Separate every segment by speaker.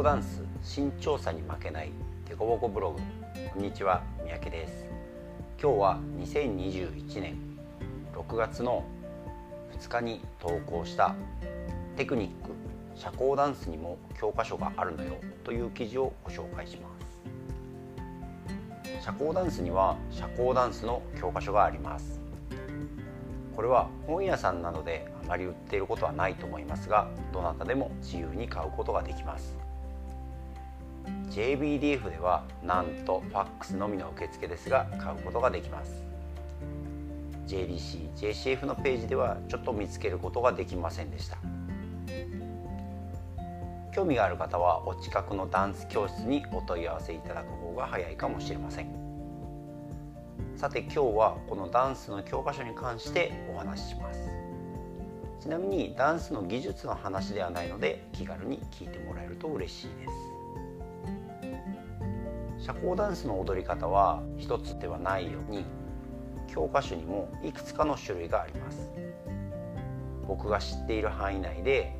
Speaker 1: 交ダンス身長差に負けないデコボコブログ。こんにちは三宅です。今日は2021年6月の2日に投稿したテクニック社交ダンスにも教科書があるのよという記事をご紹介します。社交ダンスには社交ダンスの教科書があります。これは本屋さんなどであまり売っていることはないと思いますがどなたでも自由に買うことができます。JBDF ではなんとファックスのみの受付ですが買うことができます。JDC、JCF のページではちょっと見つけることができませんでした。興味がある方はお近くのダンス教室にお問い合わせいただく方が早いかもしれません。さて今日はこのダンスの教科書に関してお話しします。ちなみにダンスの技術の話ではないので気軽に聞いてもらえると嬉しいです。社交ダンスの踊り方は一つではないように教科書にもいくつかの種類があります。僕が知っている範囲内で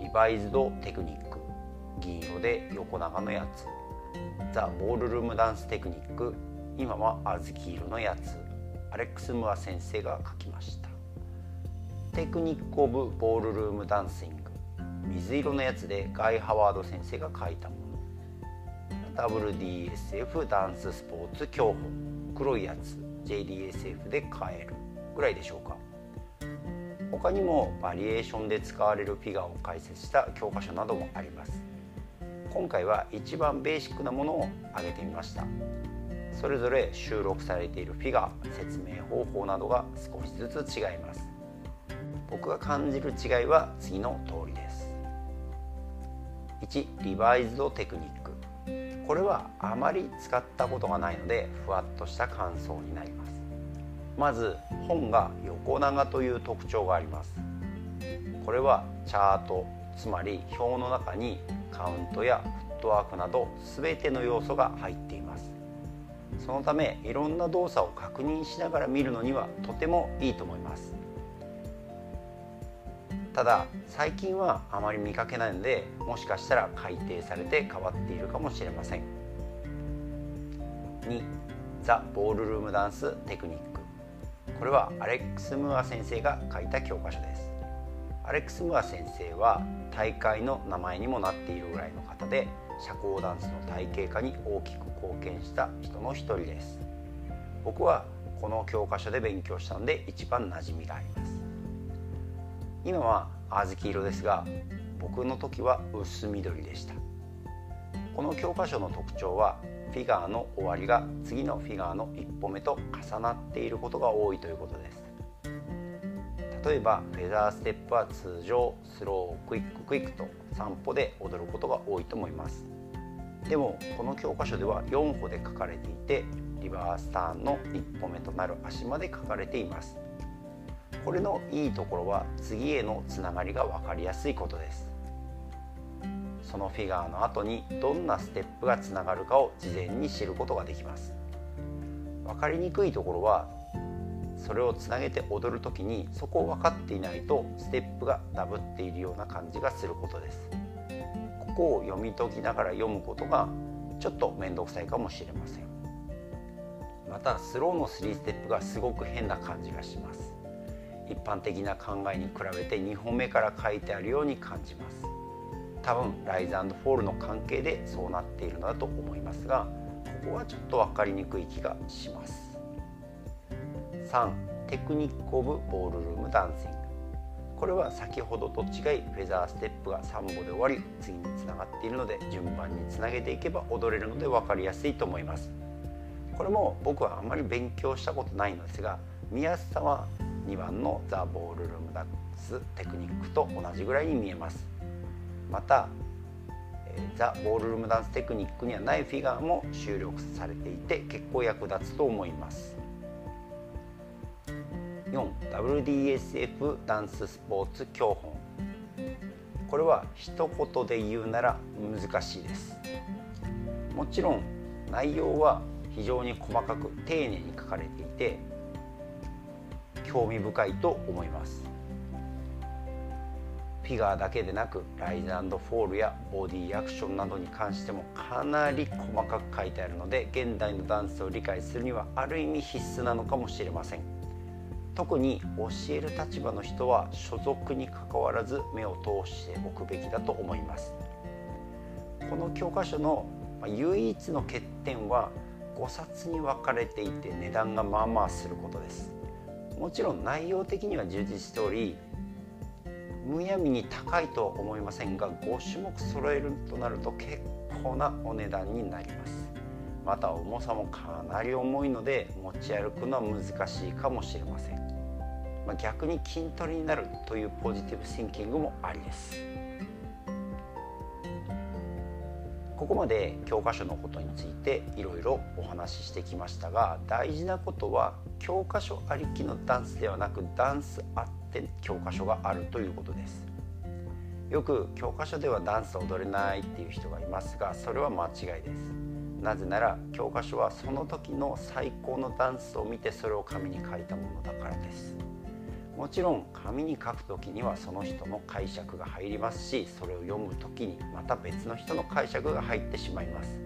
Speaker 1: リバイズドテクニック銀色で横長のやつザ・ボールルームダンステクニック今は小豆色のやつアレックス・ムア先生が書きました。テクニック・オブ・ボールルーム・ダンシング水色のやつでガイ・ハワード先生が書いたもの。WDSF ダンススポーツ競歩。黒いやつ。JDSF で買えるぐらいでしょうか。他にもバリエーションで使われるフィガーを解説した教科書などもあります。今回は一番ベーシックなものを挙げてみました。それぞれ収録されているフィガー説明方法などが少しずつ違います。僕が感じる違いは次の通りです。1リバイズドテクニック。これはあまり使ったことがないのでふわっとした感想になります。まず本が横長という特徴があります。これはチャートつまり表の中にカウントやフットワークなど全ての要素が入っています。そのためいろんな動作を確認しながら見るのにはとてもいいと思います。ただ最近はあまり見かけないのでもしかしたら改訂されて変わっているかもしれません。2ザ・ボールルームダンステクニック。これはアレックス・ムーア先生が書いた教科書です。アレックス・ムーア先生は大会の名前にもなっているぐらいの方で社交ダンスの体系化に大きく貢献した人の一人です。僕はこの教科書で勉強したので一番馴染みがあります。今は小豆色ですが僕の時は薄緑でした。この教科書の特徴はフィガーの終わりが次のフィガーの一歩目と重なっていることが多いということです。例えばフェザーステップは通常スロークイッククイックと3歩で踊ることが多いと思います。でもこの教科書では4歩で書かれていてリバースターンの1歩目となる足まで書かれています。これのいいところは次へのつながりが分かりやすいことです。そのフィガーの後にどんなステップがつながるかを事前に知ることができます。分かりにくいところはそれをつなげて踊る時にそこを分かっていないとステップがダブっているような感じがすることです。ここを読み解きながら読むことがちょっと面倒くさいかもしれません。またスローの3ステップがすごく変な感じがします。一般的な考えに比べて2本目から書いてあるように感じます。多分ライズフォールの関係でそうなっているのだと思いますがここはちょっと分かりにくい気がします。3テクニック・オブ・ボールルーム・ダンシング。これは先ほどと違いフェザーステップが3歩で終わり次につながっているので順番につなげていけば踊れるので分かりやすいと思います。これも僕はあまり勉強したことないのですが見やすさは2番のザ・ボールルームダンステクニックと同じぐらいに見えます。またザ・ボールルームダンステクニックにはないフィガーも収録されていて結構役立つと思います。4WDSF ダンススポーツ教本。これは一言で言うなら難しいです。もちろん内容は非常に細かく丁寧に書かれていて興味深いと思います。フィガーだけでなくライズフォールやボディアクションなどに関してもかなり細かく書いてあるので現代のダンスを理解するにはある意味必須なのかもしれません。特に教える立場の人は所属にかかわらず目を通しておくべきだと思います。この教科書の唯一の欠点は5冊に分かれていて値段がまあまあすることです。もちろん内容的には充実しておりむやみに高いとは思いませんが5種目揃えるとなると結構なお値段になります。また重さもかなり重いので持ち歩くのは難しいかもしれません、まあ、逆に筋トレになるというポジティブシンキングもありです。ここまで教科書のことについていろいろお話ししてきましたが大事なことは教科書ありきのダンスではなくダンスあって教科書があるということです。よく教科書ではダンス踊れないっていう人がいますがそれは間違いです。なぜなら教科書はその時の最高のダンスを見てそれを紙に書いたものだからです。もちろん紙に書く時にはその人の解釈が入りますしそれを読む時にまた別の人の解釈が入ってしまいます。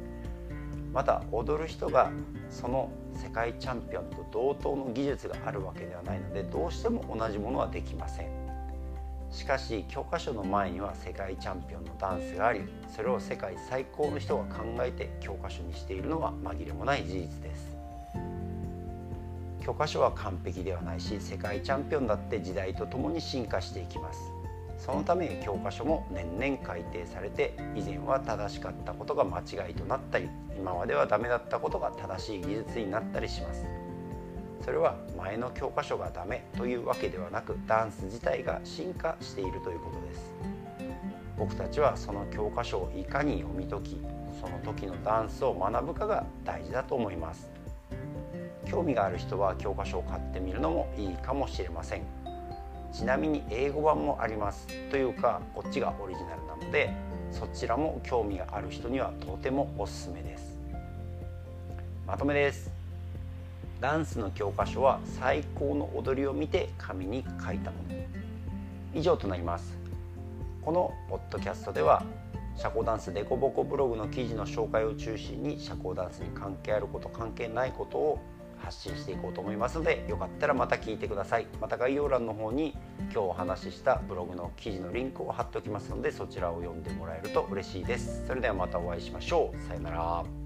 Speaker 1: また踊る人がその世界チャンピオンと同等の技術があるわけではないのでどうしても同じものはできません。しかし教科書の前には世界チャンピオンのダンスがありそれを世界最高の人が考えて教科書にしているのは紛れもない事実です。教科書は完璧ではないし世界チャンピオンだって時代とともに進化していきます。そのため教科書も年々改訂されて以前は正しかったことが間違いとなったり今まではダメだったことが正しい技術になったりします。それは前の教科書がダメというわけではなくダンス自体が進化しているということです。僕たちはその教科書をいかに読み解きその時のダンスを学ぶかが大事だと思います。興味がある人は教科書を買ってみるのもいいかもしれません。ちなみに英語版もありますというかこっちがオリジナルなのでそちらも興味がある人にはとてもおすすめです。まとめです。ダンスの教科書は最高の踊りを見て紙に書いたもの。以上となります。このポッドキャストでは社交ダンスデコボコブログの記事の紹介を中心に社交ダンスに関係あること関係ないことを発信していこうと思いますのでよかったらまた聞いてください。また概要欄の方に今日お話ししたブログの記事のリンクを貼っておきますのでそちらを読んでもらえると嬉しいです。それではまたお会いしましょう。さようなら。